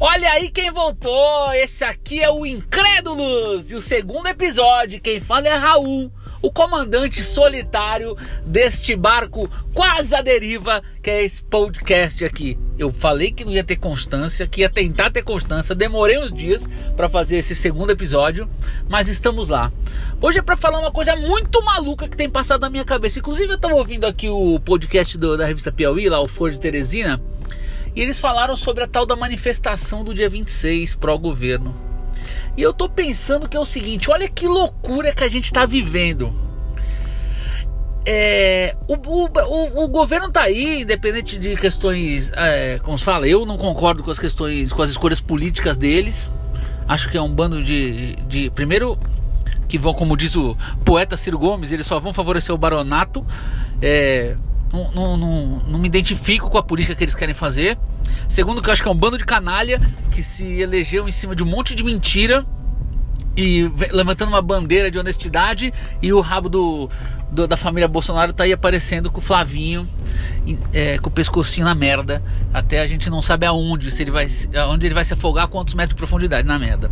Olha aí quem voltou! Esse aqui é o Incrédulos! E o segundo episódio, quem fala é Raul, o comandante solitário deste barco quase à deriva, que é esse podcast aqui. Eu falei que não ia ter constância, que ia tentar ter constância, demorei uns dias para fazer esse segundo episódio, mas estamos lá. Hoje é para falar uma coisa muito maluca que tem passado na minha cabeça. Inclusive, eu estava ouvindo aqui o podcast do, da revista Piauí, lá o For de Teresina. E eles falaram sobre a tal da manifestação do dia 26 pró-governo. E eu tô pensando que é o seguinte: olha que loucura que a gente está vivendo. É, o, o, o, governo tá aí, independente de questões, é, como se fala, eu não concordo com as questões, com as escolhas políticas deles. Acho que é um bando de, de primeiro que vão, como diz o poeta Ciro Gomes, eles só vão favorecer o baronato. É, não, não, não, me identifico com a política que eles querem fazer. Segundo, que eu acho que é um bando de canalha que se elegeu em cima de um monte de mentira e levantando uma bandeira de honestidade e o rabo do, do, da família Bolsonaro tá aí aparecendo com o Flavinho, é, com o pescocinho na merda. Até a gente não sabe aonde, se ele vai, aonde ele vai se afogar, quantos metros de profundidade na merda.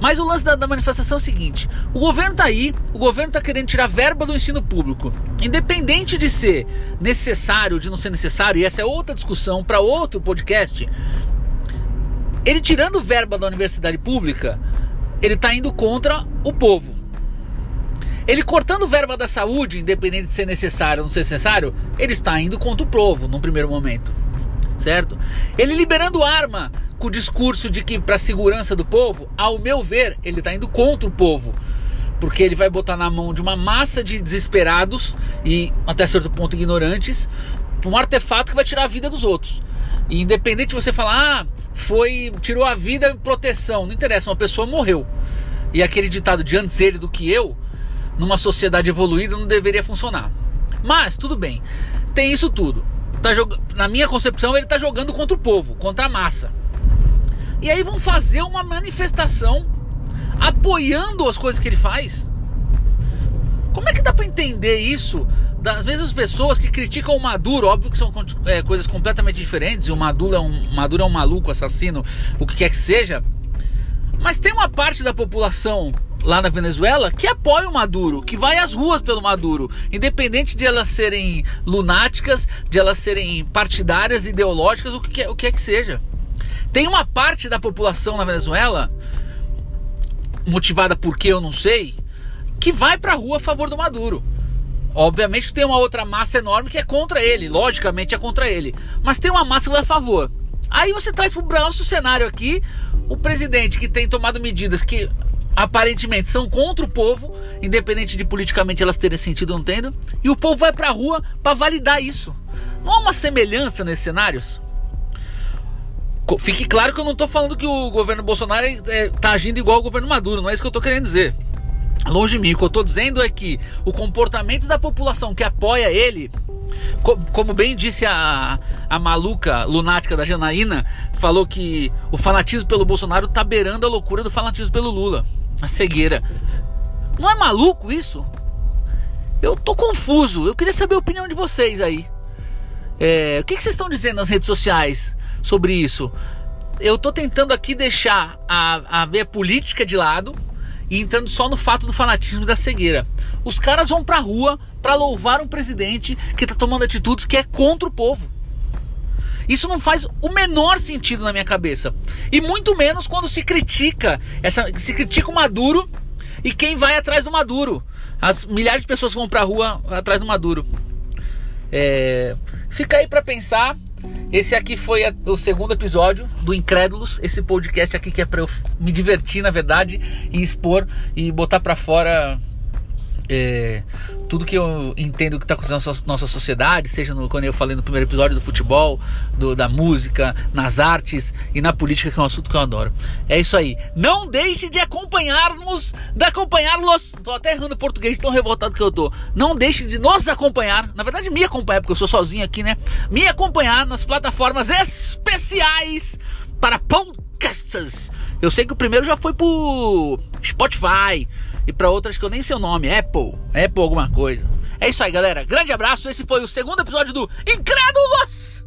Mas o lance da, da manifestação é o seguinte: o governo tá aí, o governo tá querendo tirar verba do ensino público. Independente de ser necessário ou de não ser necessário, e essa é outra discussão para outro podcast. Ele tirando verba da universidade pública, ele tá indo contra o povo. Ele cortando verba da saúde, independente de ser necessário ou não ser necessário, ele está indo contra o povo num primeiro momento, certo? Ele liberando arma com o discurso de que para segurança do povo, ao meu ver, ele está indo contra o povo, porque ele vai botar na mão de uma massa de desesperados e até certo ponto ignorantes um artefato que vai tirar a vida dos outros. E independente de você falar, ah, foi tirou a vida em proteção, não interessa, uma pessoa morreu. E aquele ditado de antes ele do que eu numa sociedade evoluída não deveria funcionar. Mas tudo bem, tem isso tudo. Tá Na minha concepção, ele está jogando contra o povo, contra a massa. E aí vão fazer uma manifestação apoiando as coisas que ele faz. Como é que dá para entender isso das mesmas pessoas que criticam o Maduro? Óbvio que são é, coisas completamente diferentes. E o Maduro é, um, Maduro é um maluco, assassino, o que quer que seja. Mas tem uma parte da população lá na Venezuela que apoia o Maduro, que vai às ruas pelo Maduro, independente de elas serem lunáticas, de elas serem partidárias, ideológicas, o que, o que é que seja. Tem uma parte da população na Venezuela, motivada por que eu não sei, que vai pra rua a favor do Maduro. Obviamente tem uma outra massa enorme que é contra ele, logicamente é contra ele, mas tem uma massa que vai a favor. Aí você traz para o nosso cenário aqui o presidente que tem tomado medidas que aparentemente são contra o povo, independente de politicamente elas terem sentido ou não tendo, e o povo vai pra rua para validar isso. Não há uma semelhança nesses cenários? Fique claro que eu não estou falando que o governo Bolsonaro está é, tá agindo igual o governo Maduro, não é isso que eu estou querendo dizer. Longe de mim, o que eu estou dizendo é que o comportamento da população que apoia ele como bem disse a, a maluca lunática da Janaína, falou que o fanatismo pelo Bolsonaro tá beirando a loucura do fanatismo pelo Lula. A cegueira. Não é maluco isso? Eu tô confuso. Eu queria saber a opinião de vocês aí. É, o que, que vocês estão dizendo nas redes sociais sobre isso? Eu tô tentando aqui deixar a, a ver política de lado e entrando só no fato do fanatismo da cegueira. Os caras vão pra rua para louvar um presidente que tá tomando atitudes que é contra o povo. Isso não faz o menor sentido na minha cabeça. E muito menos quando se critica, essa, se critica o Maduro e quem vai atrás do Maduro. As milhares de pessoas vão pra rua atrás do Maduro. É, fica aí para pensar. Esse aqui foi a, o segundo episódio do Incrédulos, esse podcast aqui que é para eu me divertir, na verdade, e expor e botar para fora é, tudo que eu entendo que está acontecendo na nossa sociedade, seja no, quando eu falei no primeiro episódio do futebol, do, da música, nas artes e na política, que é um assunto que eu adoro. É isso aí. Não deixe de acompanhar-nos, de acompanhar-los. Tô até errando português, tão revoltado que eu tô. Não deixe de nos acompanhar, na verdade, me acompanhar, porque eu sou sozinho aqui, né? Me acompanhar nas plataformas especiais para podcasts. Eu sei que o primeiro já foi pro Spotify e para outras que eu nem sei o nome, Apple, Apple alguma coisa. É isso aí, galera. Grande abraço. Esse foi o segundo episódio do Incrédulos.